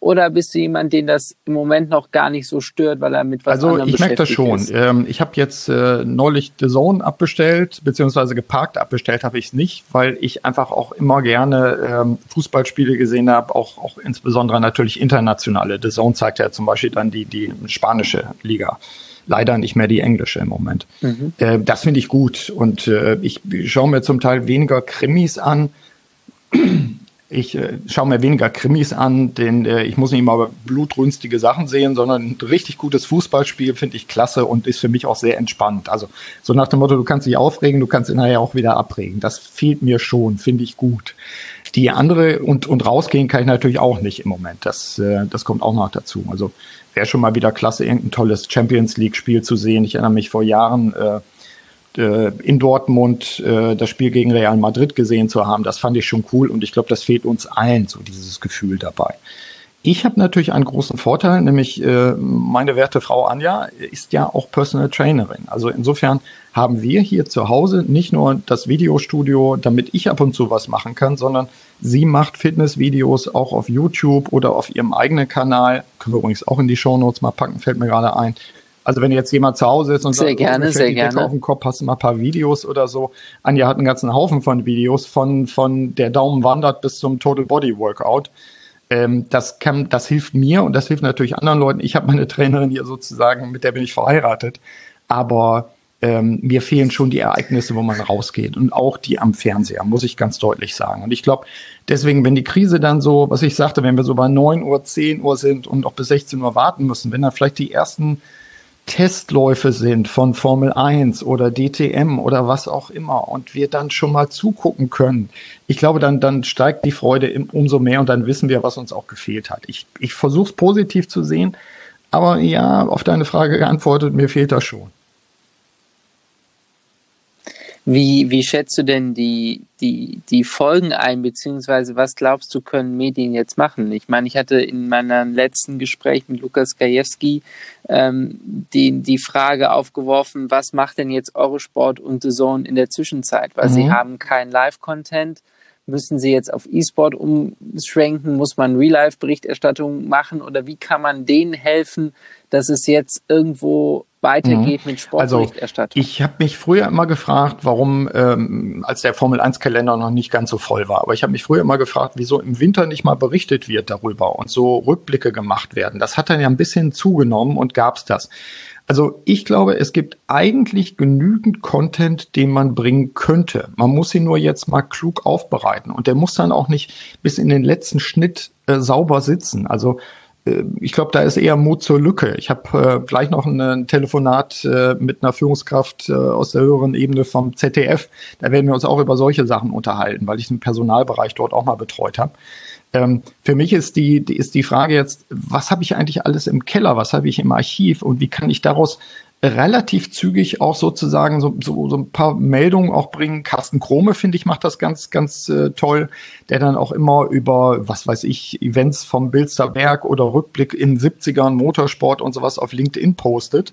Oder bist du jemand, den das im Moment noch gar nicht so stört, weil er mit was also, anderem ich merke das schon. ist? Ähm, ich habe jetzt äh, neulich The Zone abbestellt, beziehungsweise geparkt abbestellt habe ich es nicht, weil ich einfach auch immer gerne ähm, Fußballspiele gesehen habe, auch, auch insbesondere natürlich internationale. The Zone zeigt ja zum Beispiel dann die, die spanische Liga leider nicht mehr die englische im Moment. Mhm. Äh, das finde ich gut und äh, ich schaue mir zum Teil weniger Krimis an ich äh, schaue mir weniger Krimis an, denn äh, ich muss nicht immer blutrünstige Sachen sehen, sondern ein richtig gutes Fußballspiel finde ich klasse und ist für mich auch sehr entspannt. Also so nach dem Motto, du kannst dich aufregen, du kannst ihn nachher auch wieder abregen. Das fehlt mir schon, finde ich gut. Die andere und, und rausgehen kann ich natürlich auch nicht im Moment. Das, äh, das kommt auch noch dazu. Also wäre schon mal wieder klasse, irgendein tolles Champions League-Spiel zu sehen. Ich erinnere mich vor Jahren, äh, in Dortmund äh, das Spiel gegen Real Madrid gesehen zu haben, das fand ich schon cool und ich glaube, das fehlt uns allen, so dieses Gefühl dabei. Ich habe natürlich einen großen Vorteil, nämlich äh, meine werte Frau Anja ist ja auch Personal Trainerin. Also insofern haben wir hier zu Hause nicht nur das Videostudio, damit ich ab und zu was machen kann, sondern sie macht Fitnessvideos auch auf YouTube oder auf ihrem eigenen Kanal. Können wir übrigens auch in die Shownotes mal packen, fällt mir gerade ein. Also wenn jetzt jemand zu Hause ist und sehr sagt, gerne, oh, sehr die gerne. Decke auf dem Kopf, hast du mal ein paar Videos oder so. Anja hat einen ganzen Haufen von Videos von, von der Daumen wandert bis zum Total Body Workout. Ähm, das kann, das hilft mir und das hilft natürlich anderen Leuten. Ich habe meine Trainerin hier sozusagen, mit der bin ich verheiratet. Aber ähm, mir fehlen schon die Ereignisse, wo man rausgeht und auch die am Fernseher, muss ich ganz deutlich sagen. Und ich glaube, deswegen, wenn die Krise dann so, was ich sagte, wenn wir so bei 9 Uhr, 10 Uhr sind und noch bis 16 Uhr warten müssen, wenn dann vielleicht die ersten Testläufe sind von Formel 1 oder DTM oder was auch immer und wir dann schon mal zugucken können, ich glaube, dann, dann steigt die Freude umso mehr und dann wissen wir, was uns auch gefehlt hat. Ich, ich versuche es positiv zu sehen, aber ja, auf deine Frage geantwortet, mir fehlt das schon. Wie, wie schätzt du denn die, die, die Folgen ein, beziehungsweise was glaubst du, können Medien jetzt machen? Ich meine, ich hatte in meinem letzten Gespräch mit Lukas Gajewski ähm, die, die Frage aufgeworfen, was macht denn jetzt Eurosport und The Zone in der Zwischenzeit? Weil mhm. sie haben kein Live-Content. Müssen sie jetzt auf E-Sport umschwenken? Muss man Real-Life-Berichterstattung machen? Oder wie kann man denen helfen, dass es jetzt irgendwo weitergeht mhm. mit Sportberichterstattung. Also, ich habe mich früher immer gefragt, warum, ähm, als der Formel 1-Kalender noch nicht ganz so voll war, aber ich habe mich früher immer gefragt, wieso im Winter nicht mal berichtet wird darüber und so Rückblicke gemacht werden. Das hat dann ja ein bisschen zugenommen und gab's das. Also ich glaube, es gibt eigentlich genügend Content, den man bringen könnte. Man muss ihn nur jetzt mal klug aufbereiten und der muss dann auch nicht bis in den letzten Schnitt äh, sauber sitzen. Also ich glaube, da ist eher Mut zur Lücke. Ich habe äh, gleich noch ein, Telefonat äh, mit einer Führungskraft äh, aus der höheren Ebene vom ZDF. Da werden wir uns auch über solche Sachen unterhalten, weil ich den Personalbereich dort auch mal betreut habe. Ähm, für mich ist die, die, ist die Frage jetzt, was habe ich eigentlich alles im Keller, was habe ich im Archiv und wie kann ich daraus relativ zügig auch sozusagen so, so, so ein paar Meldungen auch bringen. Carsten Krome, finde ich, macht das ganz, ganz äh, toll, der dann auch immer über, was weiß ich, Events vom Bilsterberg oder Rückblick in 70ern, Motorsport und sowas auf LinkedIn postet.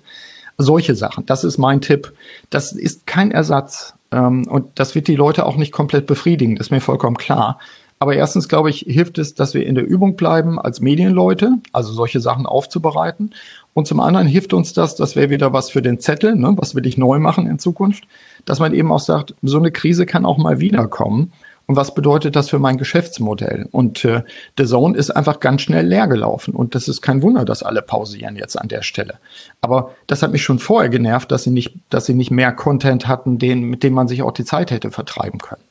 Solche Sachen, das ist mein Tipp. Das ist kein Ersatz ähm, und das wird die Leute auch nicht komplett befriedigen, das ist mir vollkommen klar. Aber erstens, glaube ich, hilft es, dass wir in der Übung bleiben als Medienleute, also solche Sachen aufzubereiten. Und zum anderen hilft uns das, das wäre wieder was für den Zettel, ne, was will ich neu machen in Zukunft, dass man eben auch sagt, so eine Krise kann auch mal wiederkommen. Und was bedeutet das für mein Geschäftsmodell? Und äh, The Zone ist einfach ganz schnell leer gelaufen. Und das ist kein Wunder, dass alle pausieren jetzt an der Stelle. Aber das hat mich schon vorher genervt, dass sie nicht, dass sie nicht mehr Content hatten, den, mit dem man sich auch die Zeit hätte vertreiben können.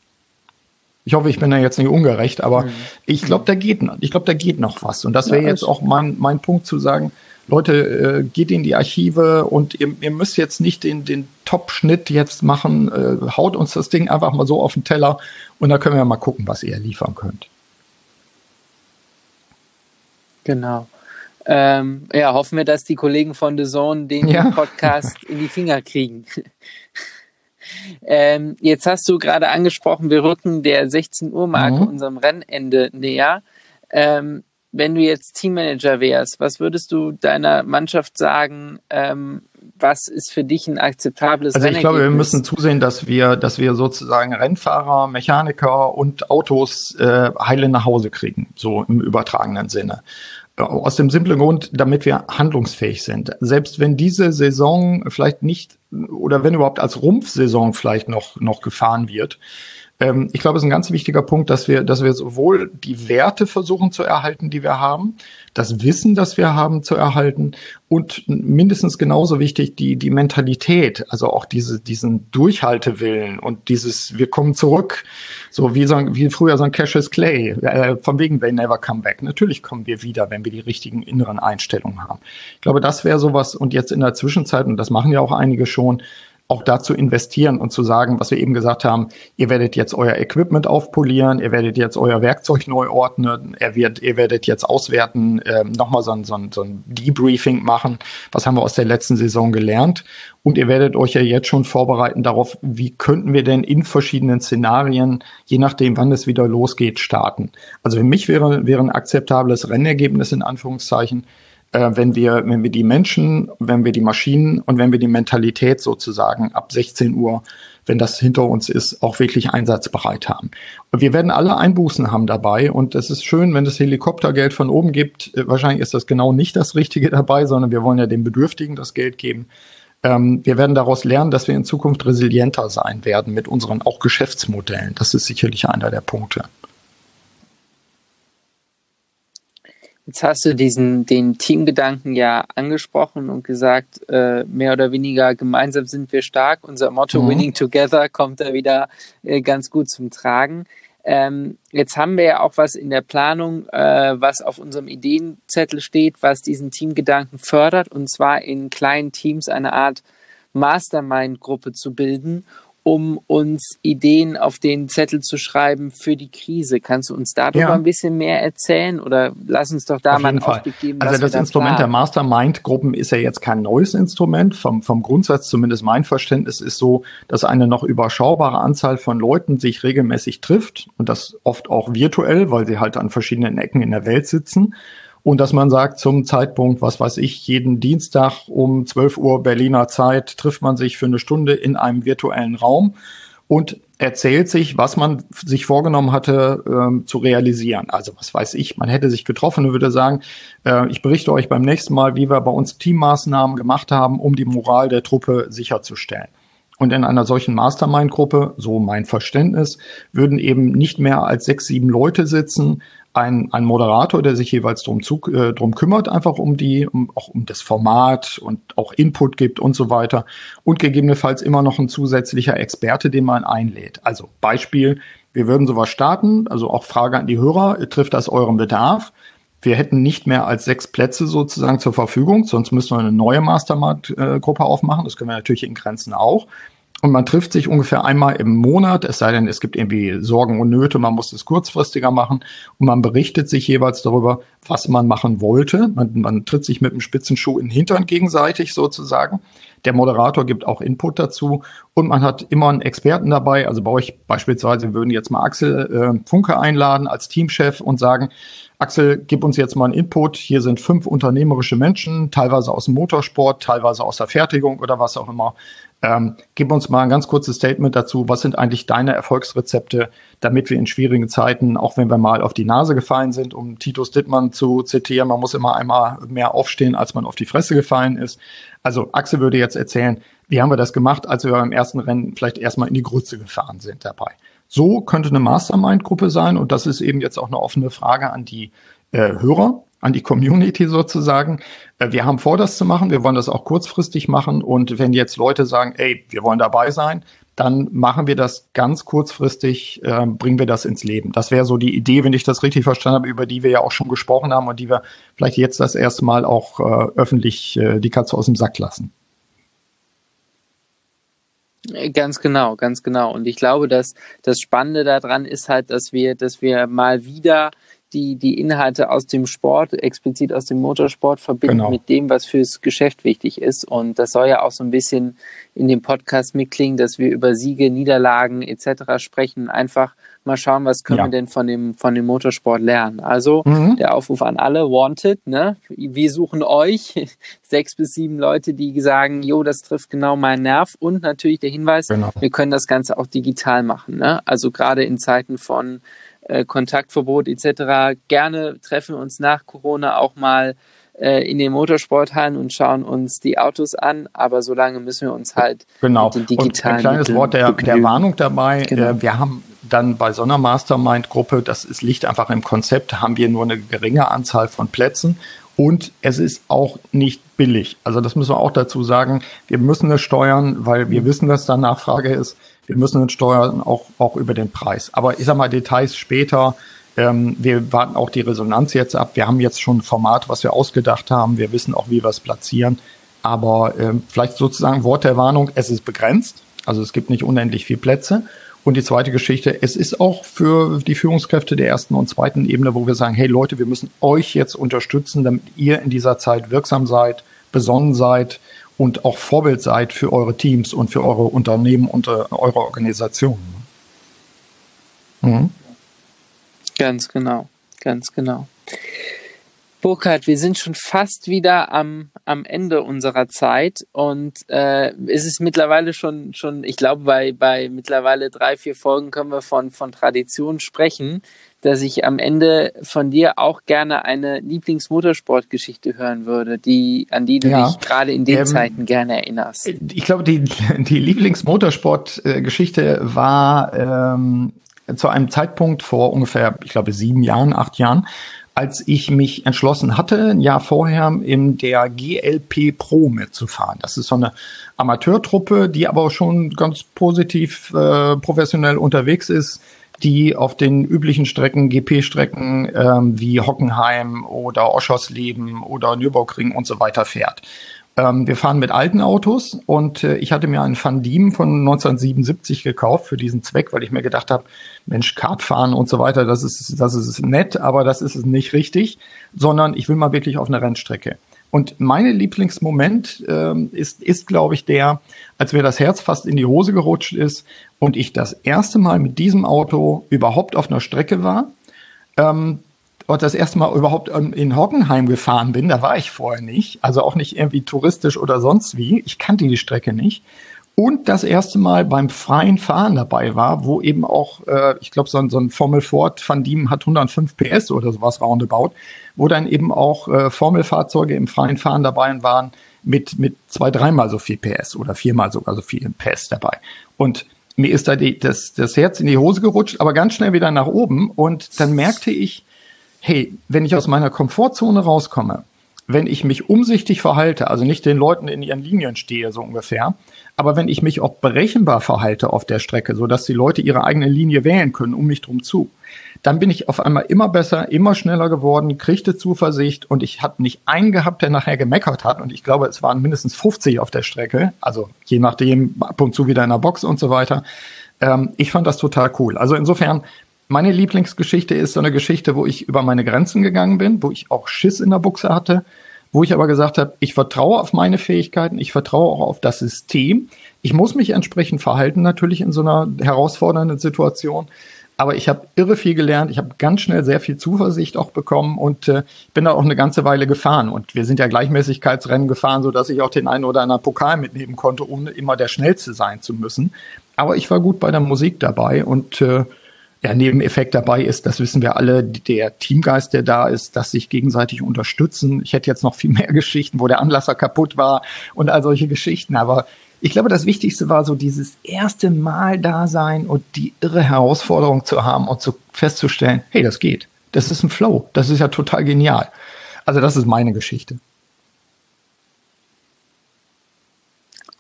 Ich hoffe, ich bin da jetzt nicht ungerecht, aber mhm. ich glaube, da geht, ich glaube, da geht noch was. Und das wäre ja, jetzt auch mein, mein Punkt zu sagen, Leute, äh, geht in die Archive und ihr, ihr müsst jetzt nicht den, den Top-Schnitt jetzt machen. Äh, haut uns das Ding einfach mal so auf den Teller und dann können wir mal gucken, was ihr liefern könnt. Genau. Ähm, ja, hoffen wir, dass die Kollegen von The Zone den ja. Podcast in die Finger kriegen. ähm, jetzt hast du gerade angesprochen, wir rücken der 16 Uhr Marke mhm. unserem Rennende näher. Ähm, wenn du jetzt Teammanager wärst, was würdest du deiner Mannschaft sagen? Ähm, was ist für dich ein akzeptables Also ich glaube, wir müssen zusehen, dass wir, dass wir sozusagen Rennfahrer, Mechaniker und Autos äh, heile nach Hause kriegen, so im übertragenen Sinne. Aus dem simplen Grund, damit wir handlungsfähig sind. Selbst wenn diese Saison vielleicht nicht oder wenn überhaupt als Rumpfsaison vielleicht noch, noch gefahren wird, ähm, ich glaube, es ist ein ganz wichtiger Punkt, dass wir, dass wir sowohl die Werte versuchen zu erhalten, die wir haben, das Wissen, das wir haben, zu erhalten und mindestens genauso wichtig die, die Mentalität, also auch diese, diesen Durchhaltewillen und dieses, wir kommen zurück, so wie, so, wie früher so ein Cassius Clay, äh, von wegen they never come back. Natürlich kommen wir wieder, wenn wir die richtigen inneren Einstellungen haben. Ich glaube, das wäre sowas und jetzt in der Zwischenzeit, und das machen ja auch einige schon, auch dazu investieren und zu sagen, was wir eben gesagt haben, ihr werdet jetzt euer Equipment aufpolieren, ihr werdet jetzt euer Werkzeug neu ordnen, ihr, wird, ihr werdet jetzt auswerten, äh, nochmal so ein, so, ein, so ein Debriefing machen, was haben wir aus der letzten Saison gelernt und ihr werdet euch ja jetzt schon vorbereiten darauf, wie könnten wir denn in verschiedenen Szenarien, je nachdem, wann es wieder losgeht, starten. Also für mich wäre, wäre ein akzeptables Rennergebnis in Anführungszeichen, äh, wenn wir, wenn wir die Menschen, wenn wir die Maschinen und wenn wir die Mentalität sozusagen ab 16 Uhr, wenn das hinter uns ist, auch wirklich einsatzbereit haben. Und wir werden alle Einbußen haben dabei und es ist schön, wenn es Helikoptergeld von oben gibt. Äh, wahrscheinlich ist das genau nicht das Richtige dabei, sondern wir wollen ja den Bedürftigen das Geld geben. Ähm, wir werden daraus lernen, dass wir in Zukunft resilienter sein werden mit unseren auch Geschäftsmodellen. Das ist sicherlich einer der Punkte. Jetzt hast du diesen den Teamgedanken ja angesprochen und gesagt, äh, mehr oder weniger gemeinsam sind wir stark. Unser Motto mhm. Winning Together kommt da wieder äh, ganz gut zum Tragen. Ähm, jetzt haben wir ja auch was in der Planung, äh, was auf unserem Ideenzettel steht, was diesen Teamgedanken fördert, und zwar in kleinen Teams eine Art Mastermind-Gruppe zu bilden um uns Ideen auf den Zettel zu schreiben für die Krise. Kannst du uns darüber ja. ein bisschen mehr erzählen oder lass uns doch da auf mal einen Ausblick geben? Also das Instrument planen. der Mastermind-Gruppen ist ja jetzt kein neues Instrument. Vom, vom Grundsatz, zumindest mein Verständnis, ist so, dass eine noch überschaubare Anzahl von Leuten sich regelmäßig trifft und das oft auch virtuell, weil sie halt an verschiedenen Ecken in der Welt sitzen und dass man sagt, zum Zeitpunkt, was weiß ich, jeden Dienstag um 12 Uhr Berliner Zeit trifft man sich für eine Stunde in einem virtuellen Raum und erzählt sich, was man sich vorgenommen hatte ähm, zu realisieren. Also was weiß ich, man hätte sich getroffen und würde sagen, äh, ich berichte euch beim nächsten Mal, wie wir bei uns Teammaßnahmen gemacht haben, um die Moral der Truppe sicherzustellen. Und in einer solchen Mastermind-Gruppe, so mein Verständnis, würden eben nicht mehr als sechs, sieben Leute sitzen, ein, ein Moderator, der sich jeweils drum, zu, äh, drum kümmert, einfach um die, um, auch um das Format und auch Input gibt und so weiter. Und gegebenenfalls immer noch ein zusätzlicher Experte, den man einlädt. Also Beispiel, wir würden sowas starten, also auch Frage an die Hörer, trifft das euren Bedarf? Wir hätten nicht mehr als sechs Plätze sozusagen zur Verfügung, sonst müssen wir eine neue Mastermind-Gruppe aufmachen. Das können wir natürlich in Grenzen auch. Und man trifft sich ungefähr einmal im Monat, es sei denn, es gibt irgendwie Sorgen und Nöte, man muss es kurzfristiger machen und man berichtet sich jeweils darüber, was man machen wollte. Man, man tritt sich mit dem Spitzenschuh in den Hintern gegenseitig sozusagen. Der Moderator gibt auch Input dazu und man hat immer einen Experten dabei. Also bei euch beispielsweise würden jetzt mal Axel äh, Funke einladen als Teamchef und sagen, Axel, gib uns jetzt mal einen Input. Hier sind fünf unternehmerische Menschen, teilweise aus dem Motorsport, teilweise aus der Fertigung oder was auch immer. Ähm, gib uns mal ein ganz kurzes Statement dazu. Was sind eigentlich deine Erfolgsrezepte, damit wir in schwierigen Zeiten, auch wenn wir mal auf die Nase gefallen sind, um Titus Dittmann zu zitieren, man muss immer einmal mehr aufstehen, als man auf die Fresse gefallen ist. Also Axel würde jetzt erzählen, wie haben wir das gemacht, als wir beim ersten Rennen vielleicht erstmal in die Grütze gefahren sind dabei. So könnte eine Mastermind-Gruppe sein und das ist eben jetzt auch eine offene Frage an die äh, Hörer an die Community sozusagen. Äh, wir haben vor, das zu machen. Wir wollen das auch kurzfristig machen. Und wenn jetzt Leute sagen, ey, wir wollen dabei sein, dann machen wir das ganz kurzfristig, äh, bringen wir das ins Leben. Das wäre so die Idee, wenn ich das richtig verstanden habe, über die wir ja auch schon gesprochen haben und die wir vielleicht jetzt das erste Mal auch äh, öffentlich äh, die Katze aus dem Sack lassen. Ganz genau, ganz genau. Und ich glaube, dass das Spannende daran ist halt, dass wir, dass wir mal wieder die, die Inhalte aus dem Sport, explizit aus dem Motorsport, verbinden genau. mit dem, was fürs Geschäft wichtig ist. Und das soll ja auch so ein bisschen in dem Podcast mitklingen, dass wir über Siege, Niederlagen etc. sprechen. Einfach mal schauen, was können ja. wir denn von dem, von dem Motorsport lernen. Also mhm. der Aufruf an alle, Wanted, ne? Wir suchen euch, sechs bis sieben Leute, die sagen, jo, das trifft genau meinen Nerv. Und natürlich der Hinweis, genau. wir können das Ganze auch digital machen. Ne? Also gerade in Zeiten von äh, Kontaktverbot etc. Gerne treffen wir uns nach Corona auch mal äh, in den Motorsporthallen und schauen uns die Autos an, aber solange müssen wir uns halt genau. mit den digitalen und ein kleines Wort der, der Warnung dabei. Genau. Äh, wir haben dann bei so einer Mastermind-Gruppe, das ist, liegt einfach im Konzept, haben wir nur eine geringe Anzahl von Plätzen und es ist auch nicht billig. Also das müssen wir auch dazu sagen. Wir müssen es steuern, weil wir wissen, dass da Nachfrage ist. Wir müssen es steuern auch, auch über den Preis. Aber ich sag mal Details später. Ähm, wir warten auch die Resonanz jetzt ab. Wir haben jetzt schon ein Format, was wir ausgedacht haben. Wir wissen auch, wie wir es platzieren. Aber ähm, vielleicht sozusagen Wort der Warnung, es ist begrenzt. Also es gibt nicht unendlich viel Plätze. Und die zweite Geschichte, es ist auch für die Führungskräfte der ersten und zweiten Ebene, wo wir sagen, hey Leute, wir müssen euch jetzt unterstützen, damit ihr in dieser Zeit wirksam seid, besonnen seid und auch Vorbild seid für eure Teams und für eure Unternehmen und äh, eure Organisationen. Mhm. Ganz genau, ganz genau. Burkhard, wir sind schon fast wieder am, am Ende unserer Zeit und äh, es ist mittlerweile schon, schon ich glaube, bei, bei mittlerweile drei, vier Folgen können wir von, von Tradition sprechen, dass ich am Ende von dir auch gerne eine Lieblingsmotorsportgeschichte hören würde, die, an die du ja, dich gerade in den ähm, Zeiten gerne erinnerst. Ich glaube, die, die Lieblingsmotorsportgeschichte war ähm, zu einem Zeitpunkt vor ungefähr, ich glaube, sieben Jahren, acht Jahren, als ich mich entschlossen hatte, ein Jahr vorher in der GLP Pro mitzufahren. Das ist so eine Amateurtruppe, die aber schon ganz positiv äh, professionell unterwegs ist, die auf den üblichen Strecken, GP-Strecken ähm, wie Hockenheim oder Oschersleben oder Nürburgring und so weiter fährt. Ähm, wir fahren mit alten Autos und äh, ich hatte mir einen Van Diem von 1977 gekauft für diesen Zweck, weil ich mir gedacht habe, Mensch, Kart fahren und so weiter, das ist, das ist nett, aber das ist es nicht richtig, sondern ich will mal wirklich auf eine Rennstrecke. Und mein Lieblingsmoment ähm, ist, ist glaube ich, der, als mir das Herz fast in die Hose gerutscht ist und ich das erste Mal mit diesem Auto überhaupt auf einer Strecke war. Ähm, und das erste Mal überhaupt in Hockenheim gefahren bin, da war ich vorher nicht, also auch nicht irgendwie touristisch oder sonst wie. Ich kannte die Strecke nicht. Und das erste Mal beim freien Fahren dabei war, wo eben auch, äh, ich glaube, so, ein, so ein Formel Ford Van Diemen hat 105 PS oder sowas roundabout, wo dann eben auch äh, Formelfahrzeuge im freien Fahren dabei waren mit, mit zwei, dreimal so viel PS oder viermal sogar so viel PS dabei. Und mir ist da die, das, das Herz in die Hose gerutscht, aber ganz schnell wieder nach oben. Und dann merkte ich, hey, wenn ich aus meiner Komfortzone rauskomme, wenn ich mich umsichtig verhalte, also nicht den Leuten in ihren Linien stehe, so ungefähr, aber wenn ich mich auch berechenbar verhalte auf der Strecke, so dass die Leute ihre eigene Linie wählen können, um mich drum zu, dann bin ich auf einmal immer besser, immer schneller geworden, kriegte Zuversicht und ich habe nicht einen gehabt, der nachher gemeckert hat und ich glaube, es waren mindestens 50 auf der Strecke, also je nachdem, ab und zu wieder in der Box und so weiter. Ähm, ich fand das total cool. Also insofern meine Lieblingsgeschichte ist so eine Geschichte, wo ich über meine Grenzen gegangen bin, wo ich auch Schiss in der Buchse hatte, wo ich aber gesagt habe, ich vertraue auf meine Fähigkeiten, ich vertraue auch auf das System. Ich muss mich entsprechend verhalten natürlich in so einer herausfordernden Situation. Aber ich habe irre viel gelernt, ich habe ganz schnell sehr viel Zuversicht auch bekommen und äh, bin da auch eine ganze Weile gefahren. Und wir sind ja Gleichmäßigkeitsrennen gefahren, so dass ich auch den einen oder anderen Pokal mitnehmen konnte, ohne immer der Schnellste sein zu müssen. Aber ich war gut bei der Musik dabei und äh, der Nebeneffekt dabei ist, das wissen wir alle, der Teamgeist, der da ist, dass sich gegenseitig unterstützen. Ich hätte jetzt noch viel mehr Geschichten, wo der Anlasser kaputt war und all solche Geschichten. Aber ich glaube, das Wichtigste war so dieses erste Mal da sein und die irre Herausforderung zu haben und zu festzustellen, hey, das geht. Das ist ein Flow. Das ist ja total genial. Also das ist meine Geschichte.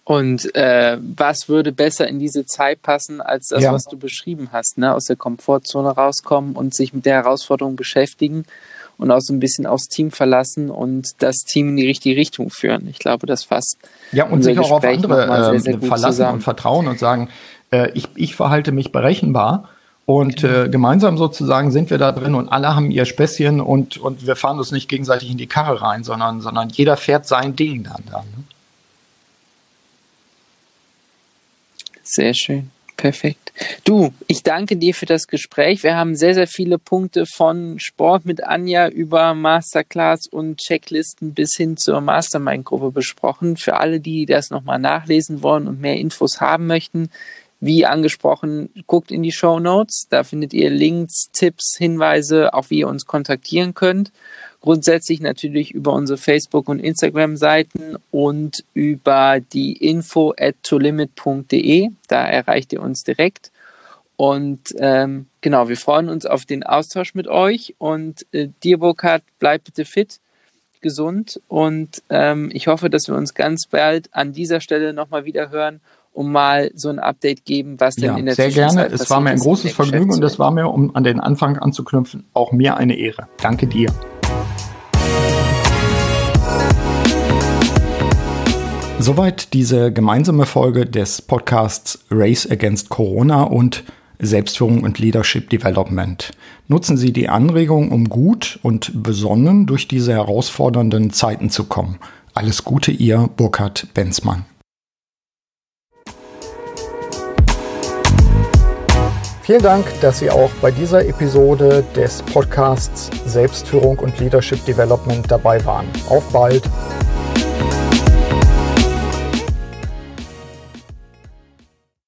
Und äh, was würde besser in diese Zeit passen, als das, ja. was du beschrieben hast, ne? aus der Komfortzone rauskommen und sich mit der Herausforderung beschäftigen und auch so ein bisschen aufs Team verlassen und das Team in die richtige Richtung führen. Ich glaube, das fasst. Ja, und sich auch auf andere sehr, sehr verlassen zusammen. und vertrauen und sagen, äh, ich, ich verhalte mich berechenbar Und genau. äh, gemeinsam sozusagen sind wir da drin und alle haben ihr Späßchen und, und wir fahren uns nicht gegenseitig in die Karre rein, sondern, sondern jeder fährt sein Ding dann. dann ne? Sehr schön. Perfekt. Du, ich danke dir für das Gespräch. Wir haben sehr, sehr viele Punkte von Sport mit Anja über Masterclass und Checklisten bis hin zur Mastermind-Gruppe besprochen. Für alle, die das nochmal nachlesen wollen und mehr Infos haben möchten, wie angesprochen, guckt in die Show Notes. Da findet ihr Links, Tipps, Hinweise, auch wie ihr uns kontaktieren könnt. Grundsätzlich natürlich über unsere Facebook- und Instagram-Seiten und über die info at tolimit.de. Da erreicht ihr uns direkt. Und ähm, genau, wir freuen uns auf den Austausch mit euch. Und äh, dir, Burkhard, bleib bitte fit, gesund. Und ähm, ich hoffe, dass wir uns ganz bald an dieser Stelle nochmal wieder hören um mal so ein Update geben, was denn ja, in der sehr gerne. Es war mir ein großes Vergnügen und es war mir, um an den Anfang anzuknüpfen, auch mir eine Ehre. Danke dir. Soweit diese gemeinsame Folge des Podcasts Race Against Corona und Selbstführung und Leadership Development. Nutzen Sie die Anregung, um gut und besonnen durch diese herausfordernden Zeiten zu kommen. Alles Gute, Ihr Burkhard Benzmann. Vielen Dank, dass Sie auch bei dieser Episode des Podcasts Selbstführung und Leadership Development dabei waren. Auf bald!